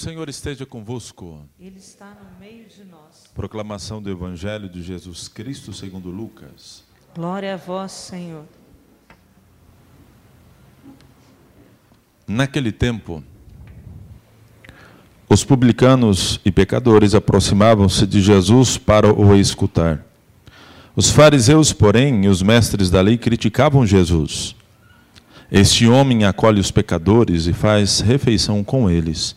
Senhor esteja convosco. Ele está no meio de nós. Proclamação do Evangelho de Jesus Cristo segundo Lucas. Glória a vós, Senhor. Naquele tempo, os publicanos e pecadores aproximavam-se de Jesus para o escutar. Os fariseus, porém, e os mestres da lei criticavam Jesus. Este homem acolhe os pecadores e faz refeição com eles.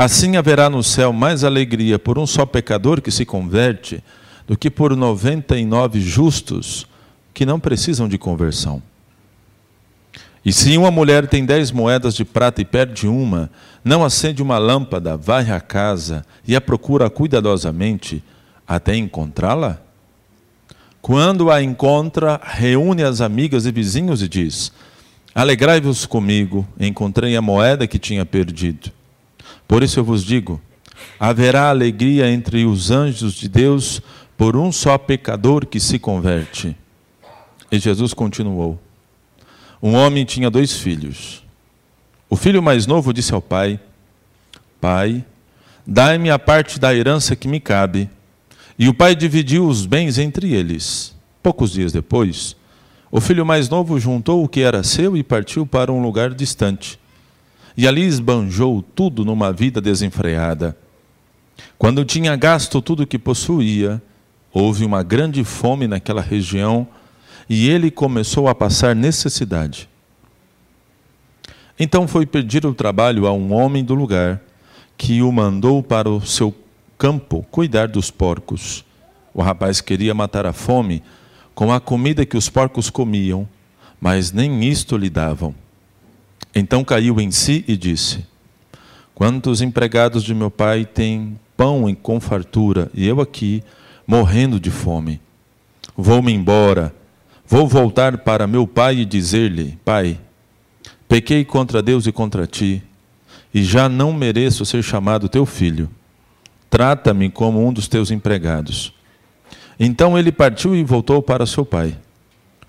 Assim haverá no céu mais alegria por um só pecador que se converte do que por noventa e nove justos que não precisam de conversão. E se uma mulher tem dez moedas de prata e perde uma, não acende uma lâmpada, varre a casa e a procura cuidadosamente até encontrá-la? Quando a encontra, reúne as amigas e vizinhos e diz: Alegrai-vos comigo, encontrei a moeda que tinha perdido. Por isso eu vos digo: haverá alegria entre os anjos de Deus por um só pecador que se converte. E Jesus continuou: Um homem tinha dois filhos. O filho mais novo disse ao pai: Pai, dai-me a parte da herança que me cabe. E o pai dividiu os bens entre eles. Poucos dias depois, o filho mais novo juntou o que era seu e partiu para um lugar distante e ali esbanjou tudo numa vida desenfreada. Quando tinha gasto tudo o que possuía, houve uma grande fome naquela região e ele começou a passar necessidade. Então foi pedir o trabalho a um homem do lugar, que o mandou para o seu campo cuidar dos porcos. O rapaz queria matar a fome com a comida que os porcos comiam, mas nem isto lhe davam. Então caiu em si e disse: Quantos empregados de meu pai têm pão com fartura e eu aqui morrendo de fome? Vou-me embora, vou voltar para meu pai e dizer-lhe: Pai, pequei contra Deus e contra ti, e já não mereço ser chamado teu filho. Trata-me como um dos teus empregados. Então ele partiu e voltou para seu pai.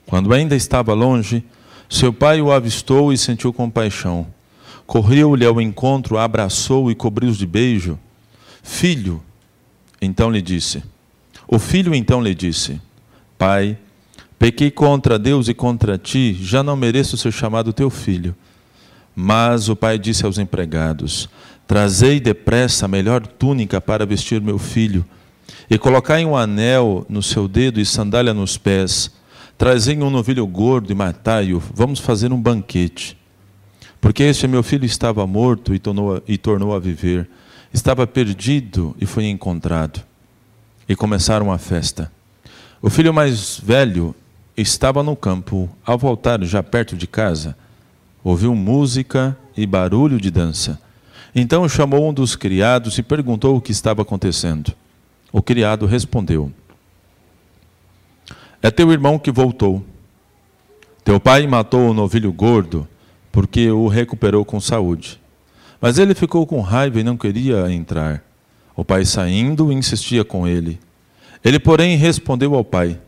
Quando ainda estava longe, seu pai o avistou e sentiu compaixão. Correu-lhe ao encontro, abraçou e cobriu de beijo. Filho, então lhe disse. O filho então lhe disse: Pai, pequei contra Deus e contra ti, já não mereço ser chamado teu filho. Mas o pai disse aos empregados: Trazei depressa a melhor túnica para vestir meu filho, e colocai um anel no seu dedo e sandália nos pés Trazei um novilho gordo e matai-o, vamos fazer um banquete. Porque este meu filho estava morto e tornou, e tornou a viver, estava perdido e foi encontrado. E começaram a festa. O filho mais velho estava no campo, ao voltar já perto de casa, ouviu música e barulho de dança. Então chamou um dos criados e perguntou o que estava acontecendo. O criado respondeu: é teu irmão que voltou. Teu pai matou o novilho gordo, porque o recuperou com saúde. Mas ele ficou com raiva e não queria entrar. O pai saindo insistia com ele. Ele, porém, respondeu ao pai: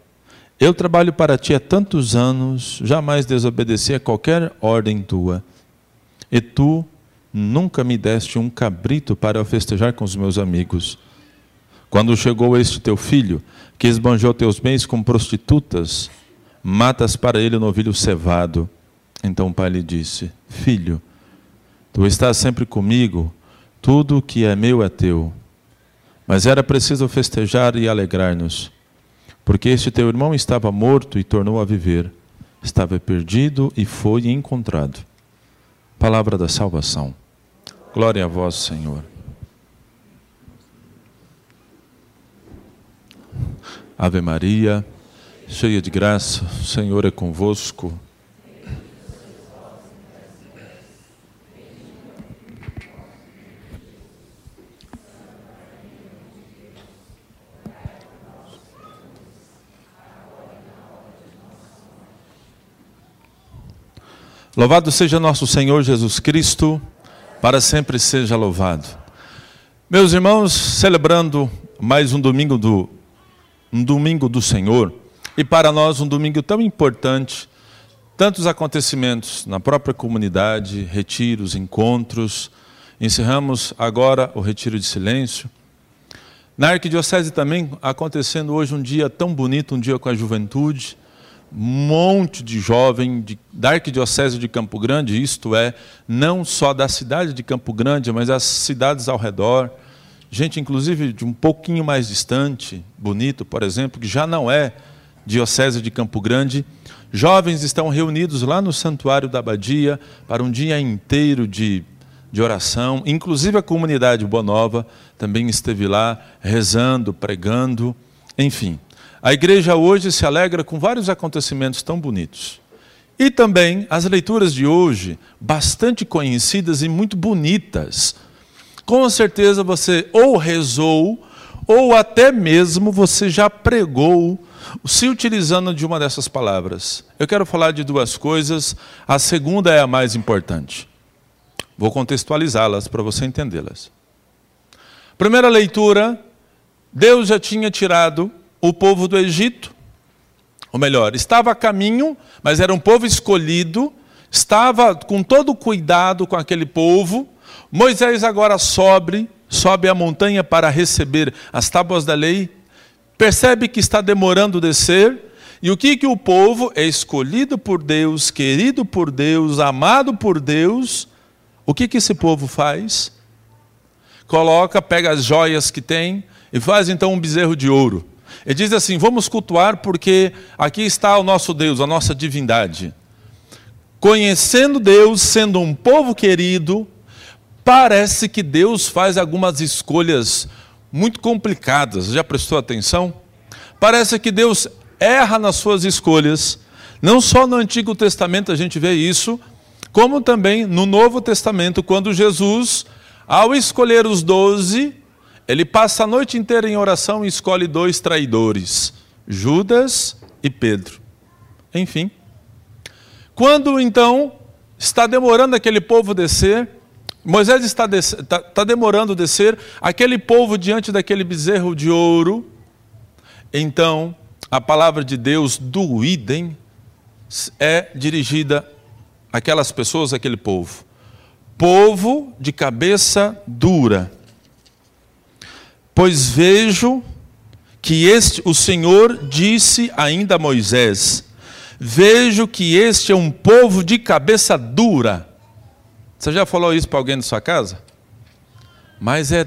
Eu trabalho para ti há tantos anos, jamais desobedeci a qualquer ordem tua. E tu nunca me deste um cabrito para festejar com os meus amigos. Quando chegou este teu filho, que esbanjou teus bens com prostitutas, matas para ele o novilho cevado. Então o pai lhe disse: Filho, tu estás sempre comigo, tudo que é meu é teu. Mas era preciso festejar e alegrar-nos, porque este teu irmão estava morto e tornou a viver, estava perdido e foi encontrado. Palavra da salvação. Glória a vós, Senhor. Ave Maria, cheia de graça, o Senhor é convosco. Louvado seja nosso Senhor Jesus Cristo, para sempre seja louvado. Meus irmãos, celebrando mais um domingo do um domingo do Senhor, e para nós um domingo tão importante, tantos acontecimentos na própria comunidade, retiros, encontros. Encerramos agora o retiro de silêncio. Na arquidiocese também acontecendo hoje um dia tão bonito, um dia com a juventude monte de jovem de, da Arquidiocese de Campo Grande, isto é, não só da cidade de Campo Grande, mas as cidades ao redor, gente inclusive de um pouquinho mais distante, Bonito, por exemplo, que já não é Diocese de Campo Grande, jovens estão reunidos lá no Santuário da Abadia para um dia inteiro de, de oração, inclusive a comunidade Boa Nova também esteve lá rezando, pregando, enfim. A igreja hoje se alegra com vários acontecimentos tão bonitos. E também as leituras de hoje, bastante conhecidas e muito bonitas. Com certeza você ou rezou, ou até mesmo você já pregou, se utilizando de uma dessas palavras. Eu quero falar de duas coisas, a segunda é a mais importante. Vou contextualizá-las para você entendê-las. Primeira leitura, Deus já tinha tirado o povo do Egito, ou melhor, estava a caminho, mas era um povo escolhido, estava com todo cuidado com aquele povo. Moisés agora sobe, sobe a montanha para receber as tábuas da lei, percebe que está demorando descer, e o que que o povo é escolhido por Deus, querido por Deus, amado por Deus, o que que esse povo faz? Coloca, pega as joias que tem e faz então um bezerro de ouro. Ele diz assim: vamos cultuar porque aqui está o nosso Deus, a nossa divindade. Conhecendo Deus, sendo um povo querido, parece que Deus faz algumas escolhas muito complicadas. Já prestou atenção? Parece que Deus erra nas suas escolhas. Não só no Antigo Testamento a gente vê isso, como também no Novo Testamento, quando Jesus, ao escolher os doze, ele passa a noite inteira em oração e escolhe dois traidores, Judas e Pedro. Enfim. Quando então está demorando aquele povo descer, Moisés está, está, está demorando descer, aquele povo diante daquele bezerro de ouro, então a palavra de Deus do idem é dirigida àquelas pessoas, àquele povo. Povo de cabeça dura Pois vejo que este, o Senhor disse ainda a Moisés: Vejo que este é um povo de cabeça dura. Você já falou isso para alguém da sua casa? Mas é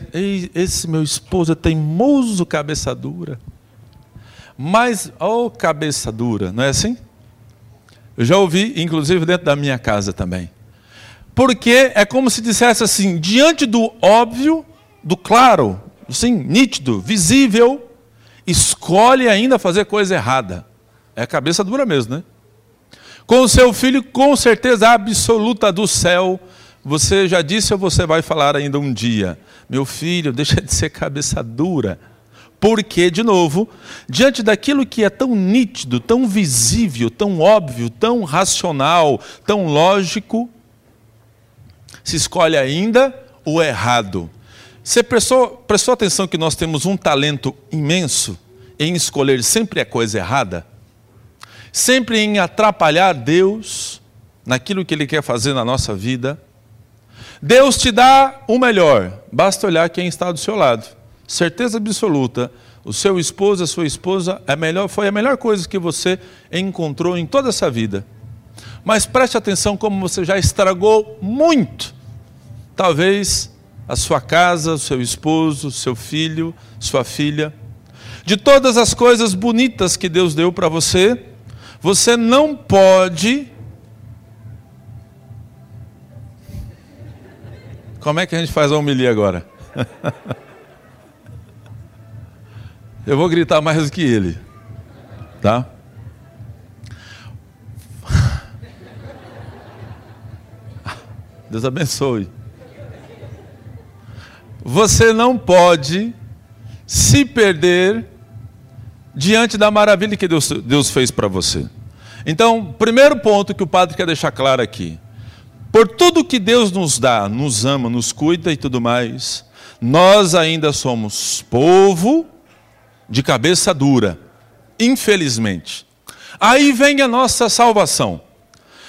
esse meu esposo é teimoso, cabeça dura. Mas, oh, cabeça dura, não é assim? Eu já ouvi, inclusive dentro da minha casa também. Porque é como se dissesse assim: diante do óbvio, do claro, sim, nítido, visível, escolhe ainda fazer coisa errada. É cabeça dura mesmo, né? Com o seu filho, com certeza absoluta do céu, você já disse ou você vai falar ainda um dia: Meu filho, deixa de ser cabeça dura. Porque, de novo, diante daquilo que é tão nítido, tão visível, tão óbvio, tão racional, tão lógico, se escolhe ainda o errado. Você prestou, prestou atenção que nós temos um talento imenso em escolher sempre a coisa errada? Sempre em atrapalhar Deus naquilo que Ele quer fazer na nossa vida? Deus te dá o melhor, basta olhar quem está do seu lado. Certeza absoluta, o seu esposo, a sua esposa, é melhor, foi a melhor coisa que você encontrou em toda essa vida. Mas preste atenção como você já estragou muito. Talvez a sua casa, o seu esposo, seu filho, sua filha. De todas as coisas bonitas que Deus deu para você, você não pode. Como é que a gente faz a homilia agora? Eu vou gritar mais do que ele, tá? Deus abençoe. Você não pode se perder diante da maravilha que Deus, Deus fez para você. Então, primeiro ponto que o padre quer deixar claro aqui: por tudo que Deus nos dá, nos ama, nos cuida e tudo mais, nós ainda somos povo de cabeça dura, infelizmente. Aí vem a nossa salvação.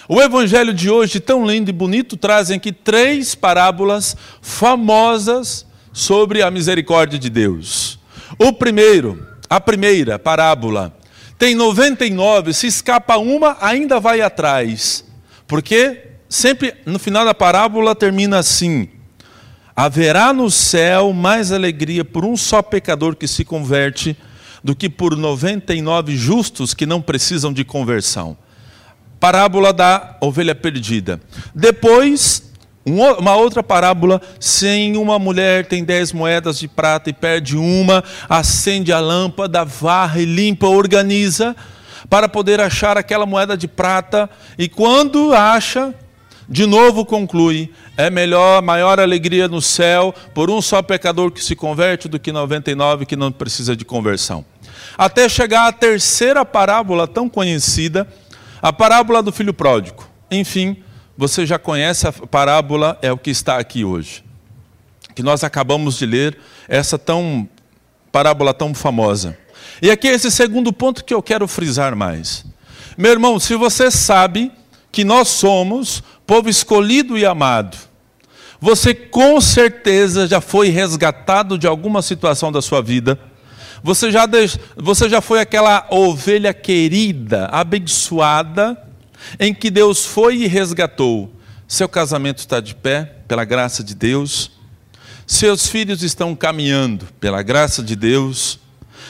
O evangelho de hoje, tão lindo e bonito, trazem aqui três parábolas famosas sobre a misericórdia de Deus. O primeiro, a primeira parábola, tem 99, se escapa uma, ainda vai atrás. Porque sempre no final da parábola termina assim: Haverá no céu mais alegria por um só pecador que se converte do que por 99 justos que não precisam de conversão. Parábola da ovelha perdida. Depois, uma outra parábola, sem uma mulher tem dez moedas de prata e perde uma, acende a lâmpada, varre, limpa, organiza, para poder achar aquela moeda de prata, e quando acha, de novo conclui: é melhor, maior alegria no céu por um só pecador que se converte do que 99 que não precisa de conversão. Até chegar à terceira parábola tão conhecida, a parábola do filho pródigo. Enfim, você já conhece a parábola, é o que está aqui hoje. Que nós acabamos de ler, essa tão parábola tão famosa. E aqui é esse segundo ponto que eu quero frisar mais. Meu irmão, se você sabe que nós somos povo escolhido e amado, você com certeza já foi resgatado de alguma situação da sua vida você já, você já foi aquela ovelha querida, abençoada, em que Deus foi e resgatou. Seu casamento está de pé, pela graça de Deus. Seus filhos estão caminhando, pela graça de Deus.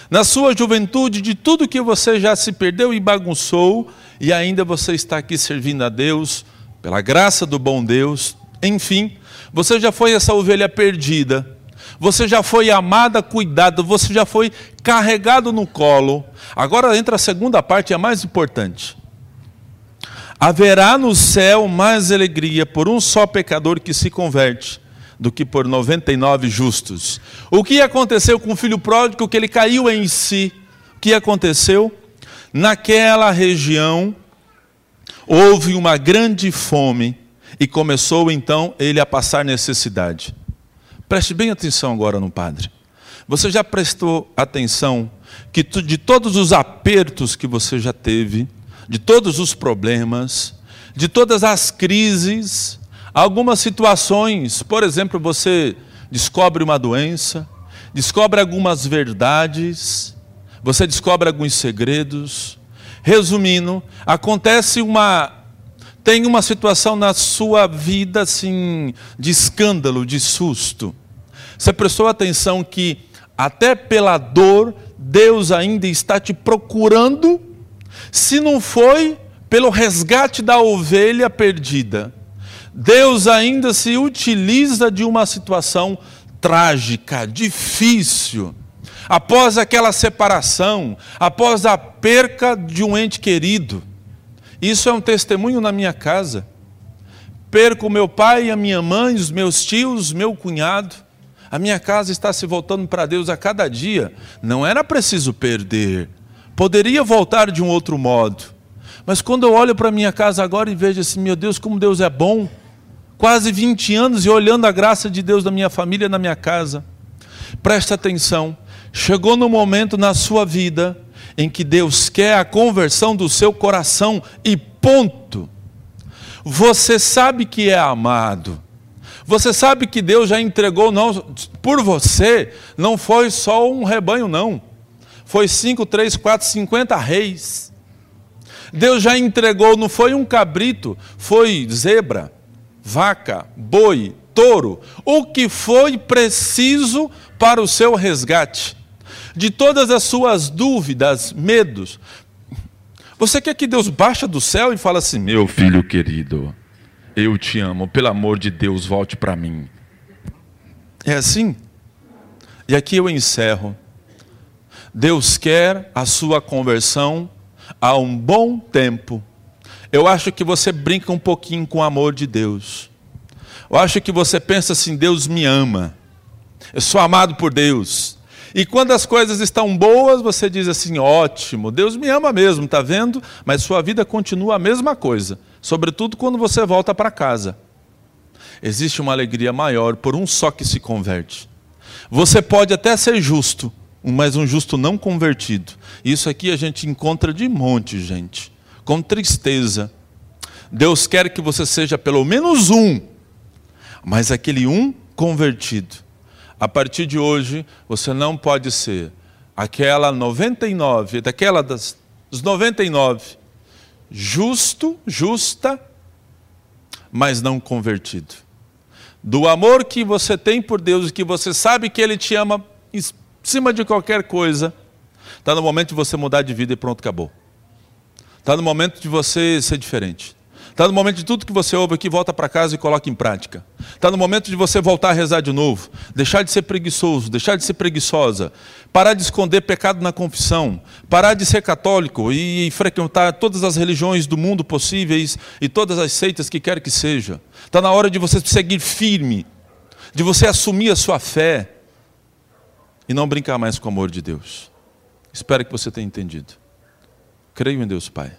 Na sua juventude, de tudo que você já se perdeu e bagunçou, e ainda você está aqui servindo a Deus, pela graça do bom Deus. Enfim, você já foi essa ovelha perdida você já foi amada, cuidada, você já foi carregado no colo. Agora entra a segunda parte, a mais importante. Haverá no céu mais alegria por um só pecador que se converte do que por 99 justos. O que aconteceu com o filho pródigo que ele caiu em si? O que aconteceu? Naquela região houve uma grande fome e começou então ele a passar necessidade. Preste bem atenção agora no Padre. Você já prestou atenção que de todos os apertos que você já teve, de todos os problemas, de todas as crises, algumas situações, por exemplo, você descobre uma doença, descobre algumas verdades, você descobre alguns segredos. Resumindo, acontece uma tem uma situação na sua vida assim de escândalo, de susto. Você prestou atenção que até pela dor Deus ainda está te procurando, se não foi pelo resgate da ovelha perdida. Deus ainda se utiliza de uma situação trágica, difícil, após aquela separação, após a perca de um ente querido. Isso é um testemunho na minha casa. Perco meu pai, a minha mãe, os meus tios, meu cunhado. A minha casa está se voltando para Deus a cada dia. Não era preciso perder. Poderia voltar de um outro modo. Mas quando eu olho para a minha casa agora e vejo assim, meu Deus, como Deus é bom. Quase 20 anos e olhando a graça de Deus na minha família, na minha casa. Presta atenção. Chegou no momento na sua vida em que Deus quer a conversão do seu coração e ponto. Você sabe que é amado. Você sabe que Deus já entregou não por você, não foi só um rebanho não. Foi cinco, três, quatro, cinquenta reis. Deus já entregou, não foi um cabrito, foi zebra, vaca, boi, touro, o que foi preciso para o seu resgate de todas as suas dúvidas, medos. Você quer que Deus baixa do céu e fala assim: Meu filho querido, eu te amo, pelo amor de Deus, volte para mim. É assim? E aqui eu encerro. Deus quer a sua conversão há um bom tempo. Eu acho que você brinca um pouquinho com o amor de Deus. Eu acho que você pensa assim: Deus me ama. Eu sou amado por Deus. E quando as coisas estão boas, você diz assim: ótimo, Deus me ama mesmo, está vendo? Mas sua vida continua a mesma coisa, sobretudo quando você volta para casa. Existe uma alegria maior por um só que se converte. Você pode até ser justo, mas um justo não convertido. Isso aqui a gente encontra de monte, gente, com tristeza. Deus quer que você seja pelo menos um, mas aquele um convertido. A partir de hoje, você não pode ser aquela 99, daquela das, dos 99, justo, justa, mas não convertido. Do amor que você tem por Deus e que você sabe que Ele te ama em cima de qualquer coisa, está no momento de você mudar de vida e pronto, acabou. Está no momento de você ser diferente. Está no momento de tudo que você ouve aqui, volta para casa e coloca em prática. Está no momento de você voltar a rezar de novo. Deixar de ser preguiçoso, deixar de ser preguiçosa. Parar de esconder pecado na confissão. Parar de ser católico e frequentar todas as religiões do mundo possíveis e todas as seitas que quer que seja. Está na hora de você seguir firme. De você assumir a sua fé. E não brincar mais com o amor de Deus. Espero que você tenha entendido. Creio em Deus Pai.